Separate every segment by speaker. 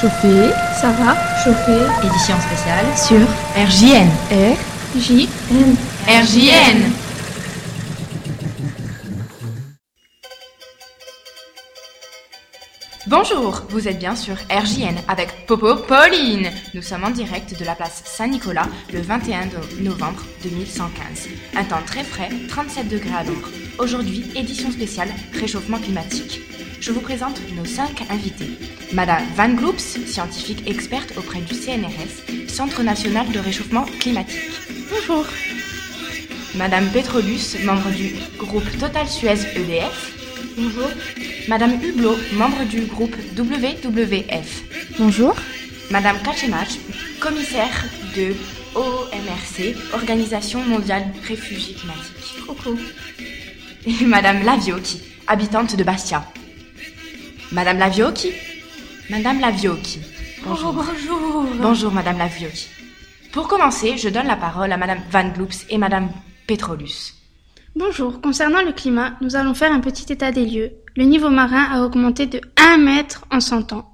Speaker 1: Chauffer,
Speaker 2: Ça va? Chauffer.
Speaker 3: Édition spéciale
Speaker 2: Sur
Speaker 3: RJN.
Speaker 2: R, J, N.
Speaker 3: RJN Bonjour, vous êtes bien sur RJN avec Popo Pauline. Nous sommes en direct de la place Saint-Nicolas le 21 no- novembre 2115. Un temps très frais, 37 degrés à l'ombre. Aujourd'hui, édition spéciale réchauffement climatique. Je vous présente nos cinq invités. Madame Van Gloops, scientifique experte auprès du CNRS, Centre national de réchauffement climatique.
Speaker 2: Bonjour.
Speaker 3: Madame Petrolus, membre du groupe Total Suez EDF. Bonjour. Madame Hublot, membre du groupe WWF.
Speaker 2: Bonjour.
Speaker 3: Madame Kachemach, commissaire de OMRC, Organisation mondiale réfugiés climatiques.
Speaker 2: Coucou.
Speaker 3: Et Madame Lavioki, habitante de Bastia. Madame Lavioki Madame Lavioki.
Speaker 2: Bonjour. bonjour.
Speaker 3: Bonjour Madame Lavioki. Pour commencer, je donne la parole à Madame Van Gloops et Madame Petrolus.
Speaker 2: Bonjour. Concernant le climat, nous allons faire un petit état des lieux. Le niveau marin a augmenté de 1 mètre en 100 ans.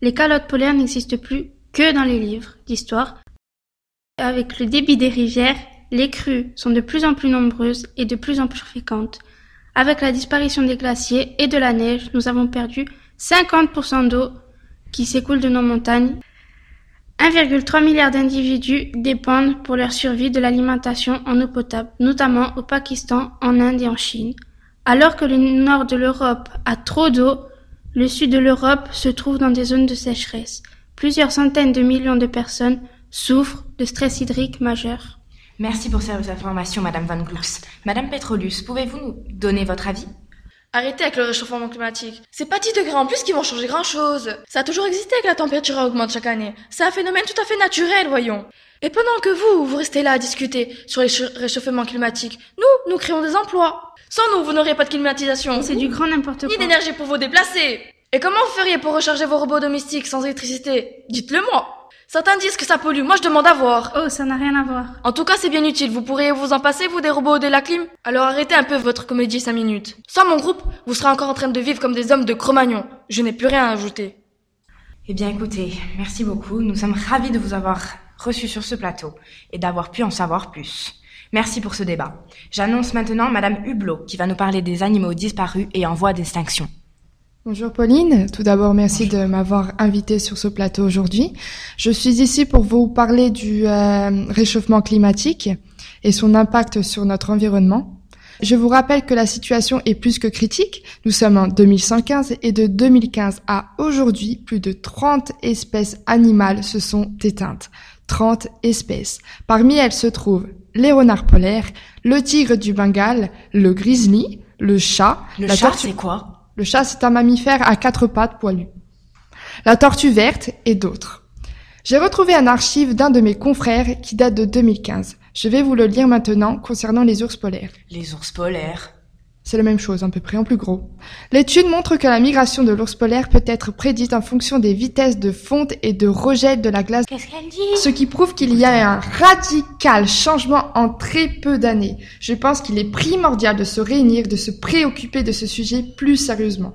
Speaker 2: Les calottes polaires n'existent plus que dans les livres d'histoire. Avec le débit des rivières, les crues sont de plus en plus nombreuses et de plus en plus fréquentes. Avec la disparition des glaciers et de la neige, nous avons perdu 50% d'eau qui s'écoule de nos montagnes. 1,3 milliard d'individus dépendent pour leur survie de l'alimentation en eau potable, notamment au Pakistan, en Inde et en Chine. Alors que le nord de l'Europe a trop d'eau, le sud de l'Europe se trouve dans des zones de sécheresse. Plusieurs centaines de millions de personnes souffrent de stress hydrique majeur.
Speaker 3: Merci pour ces informations, Madame Van Gloops. Madame Petrolus, pouvez-vous nous donner votre avis?
Speaker 4: Arrêtez avec le réchauffement climatique. C'est pas 10 degrés en plus qui vont changer grand chose. Ça a toujours existé que la température augmente chaque année. C'est un phénomène tout à fait naturel, voyons. Et pendant que vous, vous restez là à discuter sur les ch- réchauffements climatiques, nous, nous créons des emplois. Sans nous, vous n'aurez pas de climatisation.
Speaker 2: C'est du grand n'importe
Speaker 4: Ni
Speaker 2: quoi.
Speaker 4: d'énergie pour vous déplacer. Et comment vous feriez pour recharger vos robots domestiques sans électricité? Dites-le moi. Certains disent que ça pollue, moi je demande à voir.
Speaker 2: Oh, ça n'a rien à voir.
Speaker 4: En tout cas, c'est bien utile. Vous pourriez vous en passer, vous, des robots de la clim? Alors arrêtez un peu votre comédie 5 minutes. Sans mon groupe, vous serez encore en train de vivre comme des hommes de Cro-Magnon. Je n'ai plus rien à ajouter.
Speaker 3: Eh bien, écoutez, merci beaucoup. Nous sommes ravis de vous avoir reçu sur ce plateau et d'avoir pu en savoir plus. Merci pour ce débat. J'annonce maintenant Madame Hublot qui va nous parler des animaux disparus et en voie d'extinction.
Speaker 1: Bonjour Pauline, tout d'abord merci de m'avoir invité sur ce plateau aujourd'hui. Je suis ici pour vous parler du euh, réchauffement climatique et son impact sur notre environnement. Je vous rappelle que la situation est plus que critique. Nous sommes en 2115 et de 2015 à aujourd'hui, plus de 30 espèces animales se sont éteintes. 30 espèces. Parmi elles se trouvent les renards polaires, le tigre du Bengale, le grizzly, le chat,
Speaker 3: Le
Speaker 1: la
Speaker 3: chat,
Speaker 1: tortue
Speaker 3: c'est quoi?
Speaker 1: Le chat, c'est un mammifère à quatre pattes poilu. La tortue verte et d'autres. J'ai retrouvé un archive d'un de mes confrères qui date de 2015. Je vais vous le lire maintenant concernant les ours polaires.
Speaker 3: Les ours polaires.
Speaker 1: C'est la même chose, à peu près en plus gros. L'étude montre que la migration de l'ours polaire peut être prédite en fonction des vitesses de fonte et de rejet de la glace,
Speaker 3: Qu'est-ce qu'elle dit?
Speaker 1: Ce qui prouve qu'il y a un radical changement en très peu d'années. Je pense qu'il est primordial de se réunir, de se préoccuper de ce sujet plus sérieusement.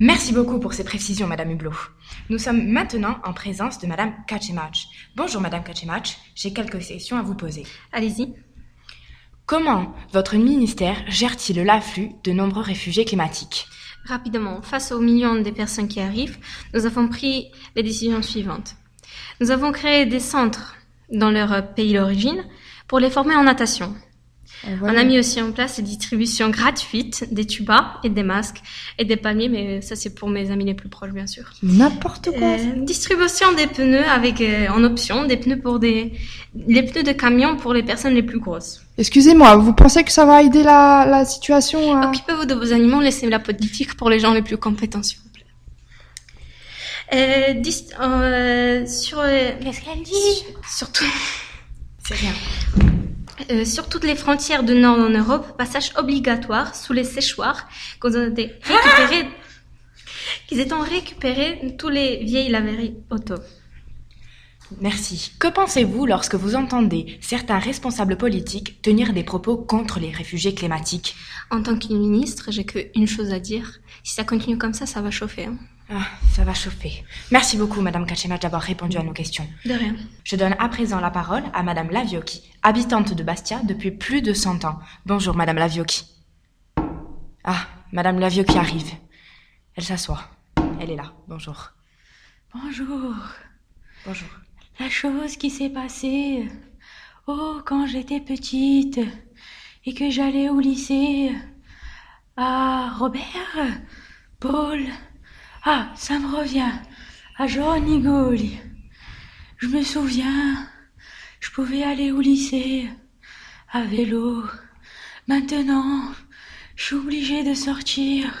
Speaker 3: Merci beaucoup pour ces précisions, Madame Hublot. Nous sommes maintenant en présence de Madame Kachemach. Bonjour, Madame Kachemach. J'ai quelques questions à vous poser.
Speaker 2: Allez-y.
Speaker 3: Comment votre ministère gère-t-il l'afflux de nombreux réfugiés climatiques
Speaker 5: Rapidement, face aux millions de personnes qui arrivent, nous avons pris les décisions suivantes. Nous avons créé des centres dans leur pays d'origine pour les former en natation. On a mis aussi en place des distributions gratuites des tubas et des masques et des palmiers, mais ça c'est pour mes amis les plus proches bien sûr.
Speaker 1: N'importe quoi.
Speaker 5: Euh, distribution des pneus avec euh, en option des pneus pour des les pneus de camion pour les personnes les plus grosses.
Speaker 1: Excusez-moi, vous pensez que ça va aider la, la situation à...
Speaker 5: Occupez-vous de vos animaux, laissez la politique pour les gens les plus compétents, s'il vous plaît. Euh, dis- euh, sur, euh,
Speaker 3: Qu'est-ce qu'elle dit?
Speaker 5: Surtout,
Speaker 3: C'est rien.
Speaker 5: Euh, sur toutes les frontières du Nord en Europe, passage obligatoire sous les séchoirs qu'ils ont récupérés, qu'ils ont récupéré tous les vieilles laveries auto.
Speaker 3: Merci. Que pensez-vous lorsque vous entendez certains responsables politiques tenir des propos contre les réfugiés climatiques
Speaker 5: En tant que ministre, j'ai qu'une chose à dire. Si ça continue comme ça, ça va chauffer. hein.
Speaker 3: Ah, ça va chauffer. Merci beaucoup, Madame Kachema, d'avoir répondu à nos questions.
Speaker 5: De rien.
Speaker 3: Je donne à présent la parole à Madame Lavioki, habitante de Bastia depuis plus de 100 ans. Bonjour, Madame Lavioki. Ah, Madame Lavioki arrive. Elle s'assoit. Elle est là. Bonjour.
Speaker 6: Bonjour.
Speaker 3: Bonjour.
Speaker 6: La chose qui s'est passée, oh, quand j'étais petite et que j'allais au lycée. Ah, Robert, Paul, ah, ça me revient. À Johnny. Je me souviens, je pouvais aller au lycée à vélo. Maintenant, je suis obligée de sortir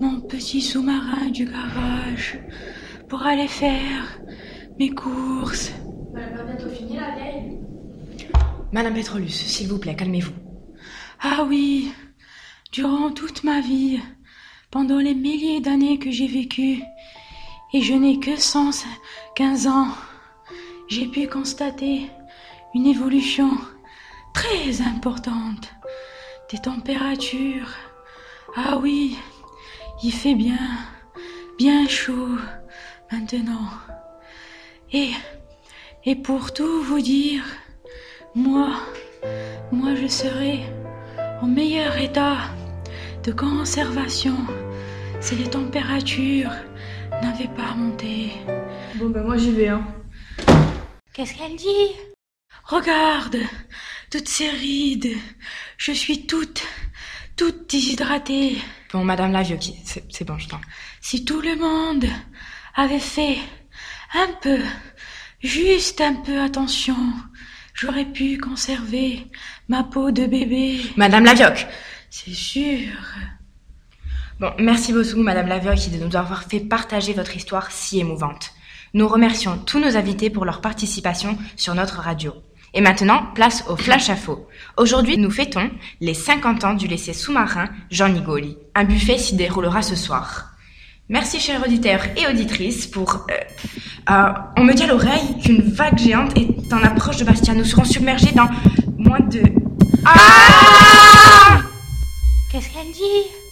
Speaker 6: mon petit sous-marin du garage pour aller faire mes courses.
Speaker 3: Madame Petrolus, s'il vous plaît, calmez-vous.
Speaker 6: Ah oui, durant toute ma vie, pendant les milliers d'années que j'ai vécues, et je n'ai que 115 ans, j'ai pu constater une évolution très importante des températures. Ah oui, il fait bien, bien chaud maintenant. Et, et pour tout vous dire, moi, moi je serai en meilleur état de conservation si les températures n'avaient pas monté.
Speaker 4: Bon, ben moi j'y vais, hein.
Speaker 6: Qu'est-ce qu'elle dit? Regarde, toutes ces rides. Je suis toute, toute déshydratée.
Speaker 3: Bon, Madame Lavioki, c'est c'est bon, je t'en.
Speaker 6: Si tout le monde avait fait un peu, juste un peu attention, j'aurais pu conserver ma peau de bébé.
Speaker 3: Madame Lavioc
Speaker 6: C'est sûr.
Speaker 3: Bon, merci beaucoup, Madame Lavioki, de nous avoir fait partager votre histoire si émouvante. Nous remercions tous nos invités pour leur participation sur notre radio. Et maintenant, place au flash info. Aujourd'hui, nous fêtons les 50 ans du lycée sous-marin Jean Nigoli. Un buffet s'y déroulera ce soir. Merci, chers auditeurs et auditrices, pour... euh, euh, on me dit à l'oreille qu'une vague géante est en approche de Bastia. Nous serons submergés dans moins de... Ah
Speaker 6: Qu'est-ce qu'elle dit?